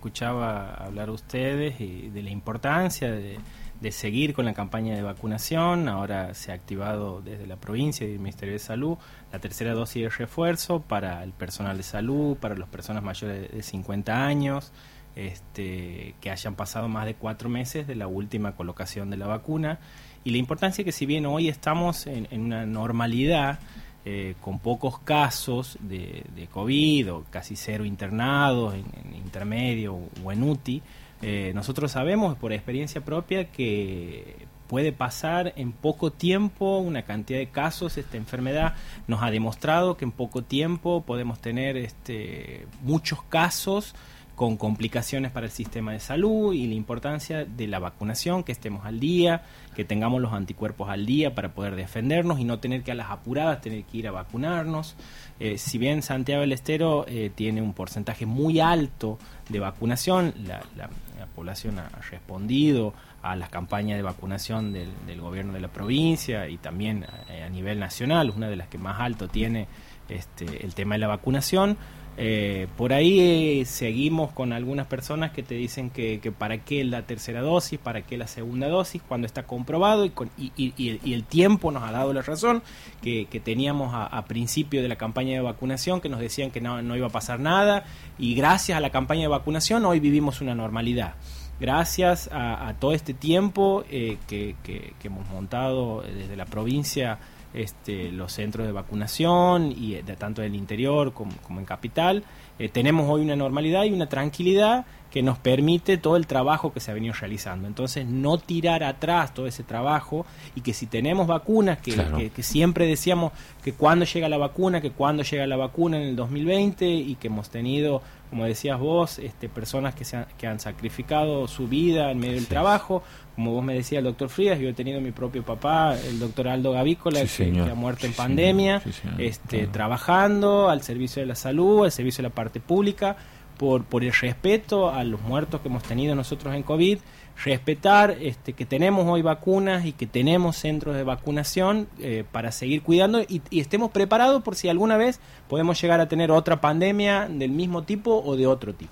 escuchaba hablar ustedes y de la importancia de, seguir con la campaña de vacunación. Ahora se ha activado desde la provincia y el Ministerio de Salud la tercera dosis de refuerzo para el personal de salud, para las personas mayores de 50 años, este, que hayan pasado más de cuatro meses de la última colocación de la vacuna. Y la importancia que si bien hoy estamos en una normalidad, eh, con pocos casos de, COVID o casi cero internados en, intermedio o en UTI, eh, nosotros sabemos por experiencia propia que puede pasar en poco tiempo una cantidad de casos. Esta enfermedad nos ha demostrado que en poco tiempo podemos tener este, muchos casos con complicaciones para el sistema de salud y la importancia de la vacunación, que estemos al día, que tengamos los anticuerpos al día para poder defendernos y no tener que a las apuradas tener que ir a vacunarnos. Eh, si bien Santiago del Estero eh, tiene un porcentaje muy alto de vacunación, la, población ha respondido a las campañas de vacunación del, gobierno de la provincia y también a, a, nivel nacional, una de las que más alto tiene este, el tema de la vacunación. Eh, por ahí eh, seguimos con algunas personas que te dicen que, para qué la tercera dosis, para qué la segunda dosis, cuando está comprobado y, y, el tiempo nos ha dado la razón, que, teníamos a, principio de la campaña de vacunación que nos decían que no, iba a pasar nada y gracias a la campaña de vacunación hoy vivimos una normalidad. Gracias a, todo este tiempo eh, que hemos montado desde la provincia este, los centros de vacunación, y de, tanto en el interior como, en capital. Eh, tenemos hoy una normalidad y una tranquilidad que nos permite todo el trabajo que se ha venido realizando. Entonces, no tirar atrás todo ese trabajo y que si tenemos vacunas, que, que, siempre decíamos que cuando llega la vacuna, que cuando llega la vacuna en el 2020 y que hemos tenido, como decías vos, este, personas que, se han, que han sacrificado su vida en medio del trabajo, como vos me decías el doctor Frías, yo he tenido mi propio papá, el doctor Aldo Gavícola, que, ha muerto en pandemia, este, trabajando al servicio de la salud, al servicio de la parte pública por, por el respeto a los muertos que hemos tenido nosotros en COVID, respetar este, que tenemos hoy vacunas y que tenemos centros de vacunación eh, para seguir cuidando y, y, estemos preparados por si alguna vez podemos llegar a tener otra pandemia del mismo tipo o de otro tipo.